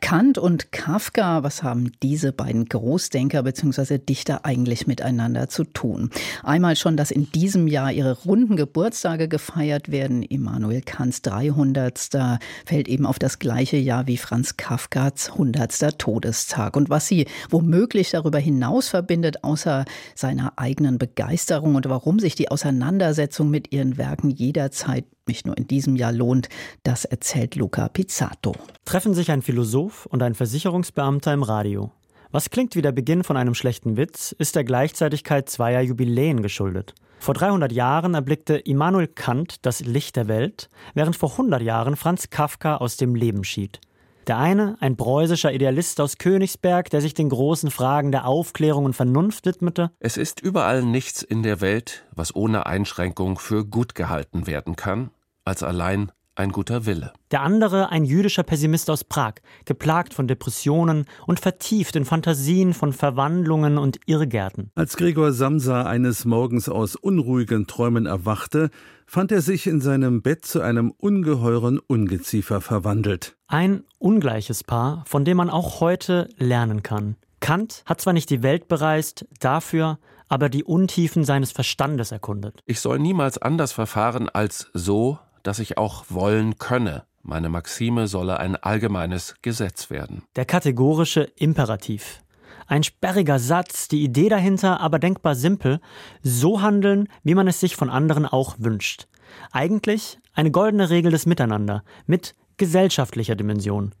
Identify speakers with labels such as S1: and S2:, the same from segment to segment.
S1: Kant und Kafka, was haben diese beiden Großdenker bzw. Dichter eigentlich miteinander zu tun? Einmal schon, dass in diesem Jahr ihre runden Geburtstage gefeiert werden. Immanuel Kants 300. fällt eben auf das gleiche Jahr wie Franz Kafkas 100. Todestag. Und was sie womöglich darüber hinaus verbindet, außer seiner eigenen Begeisterung und warum sich die Auseinandersetzung mit ihren Werken jederzeit nicht nur in diesem Jahr lohnt, das erzählt Luca Pizzato.
S2: Treffen sich ein Philosoph und ein Versicherungsbeamter im Radio. Was klingt wie der Beginn von einem schlechten Witz, ist der Gleichzeitigkeit zweier Jubiläen geschuldet. Vor 300 Jahren erblickte Immanuel Kant das Licht der Welt, während vor 100 Jahren Franz Kafka aus dem Leben schied. Der eine, ein preußischer Idealist aus Königsberg, der sich den großen Fragen der Aufklärung und Vernunft widmete.
S3: Es ist überall nichts in der Welt, was ohne Einschränkung für gut gehalten werden kann, als allein ein guter Wille.
S2: Der andere ein jüdischer Pessimist aus Prag, geplagt von Depressionen und vertieft in Fantasien von Verwandlungen und Irrgärten.
S4: Als Gregor Samsa eines Morgens aus unruhigen Träumen erwachte, fand er sich in seinem Bett zu einem ungeheuren Ungeziefer verwandelt.
S2: Ein ungleiches Paar, von dem man auch heute lernen kann. Kant hat zwar nicht die Welt bereist, dafür aber die Untiefen seines Verstandes erkundet.
S3: Ich soll niemals anders verfahren als so, dass ich auch wollen könne. Meine Maxime solle ein allgemeines Gesetz werden.
S2: Der kategorische Imperativ. Ein sperriger Satz, die Idee dahinter aber denkbar simpel, so handeln, wie man es sich von anderen auch wünscht. Eigentlich eine goldene Regel des Miteinander mit gesellschaftlicher Dimension.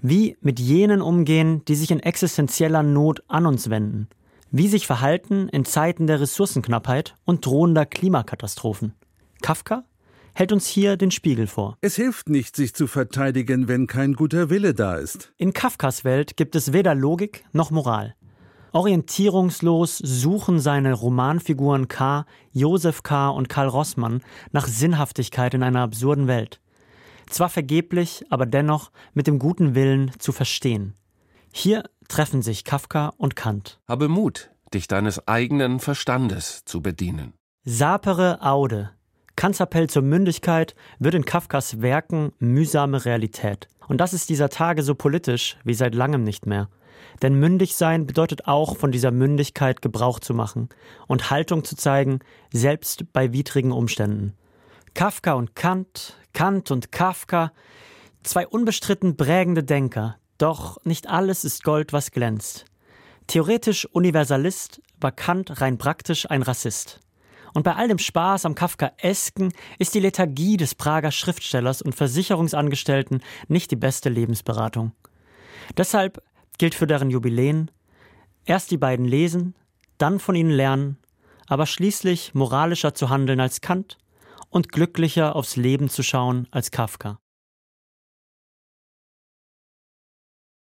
S2: Wie mit jenen umgehen, die sich in existenzieller Not an uns wenden. Wie sich verhalten in Zeiten der Ressourcenknappheit und drohender Klimakatastrophen. Kafka hält uns hier den Spiegel vor.
S4: Es hilft nicht, sich zu verteidigen, wenn kein guter Wille da ist.
S2: In Kafkas Welt gibt es weder Logik noch Moral. Orientierungslos suchen seine Romanfiguren K., Josef K. und Karl Rossmann nach Sinnhaftigkeit in einer absurden Welt. Zwar vergeblich, aber dennoch mit dem guten Willen zu verstehen. Hier treffen sich Kafka und Kant.
S3: Habe Mut, dich deines eigenen Verstandes zu bedienen.
S2: Sapere Aude, Kants Appell zur Mündigkeit wird in Kafkas Werken mühsame Realität. Und das ist dieser Tage so politisch wie seit langem nicht mehr. Denn mündig sein bedeutet auch, von dieser Mündigkeit Gebrauch zu machen und Haltung zu zeigen, selbst bei widrigen Umständen. Kafka und Kant, Kant und Kafka, zwei unbestritten prägende Denker, doch nicht alles ist Gold, was glänzt. Theoretisch Universalist war Kant rein praktisch ein Rassist. Und bei all dem Spaß am Kafkaesken ist die Lethargie des Prager Schriftstellers und Versicherungsangestellten nicht die beste Lebensberatung. Deshalb gilt für deren Jubiläen erst die beiden lesen, dann von ihnen lernen, aber schließlich moralischer zu handeln als Kant und glücklicher aufs Leben zu schauen als Kafka.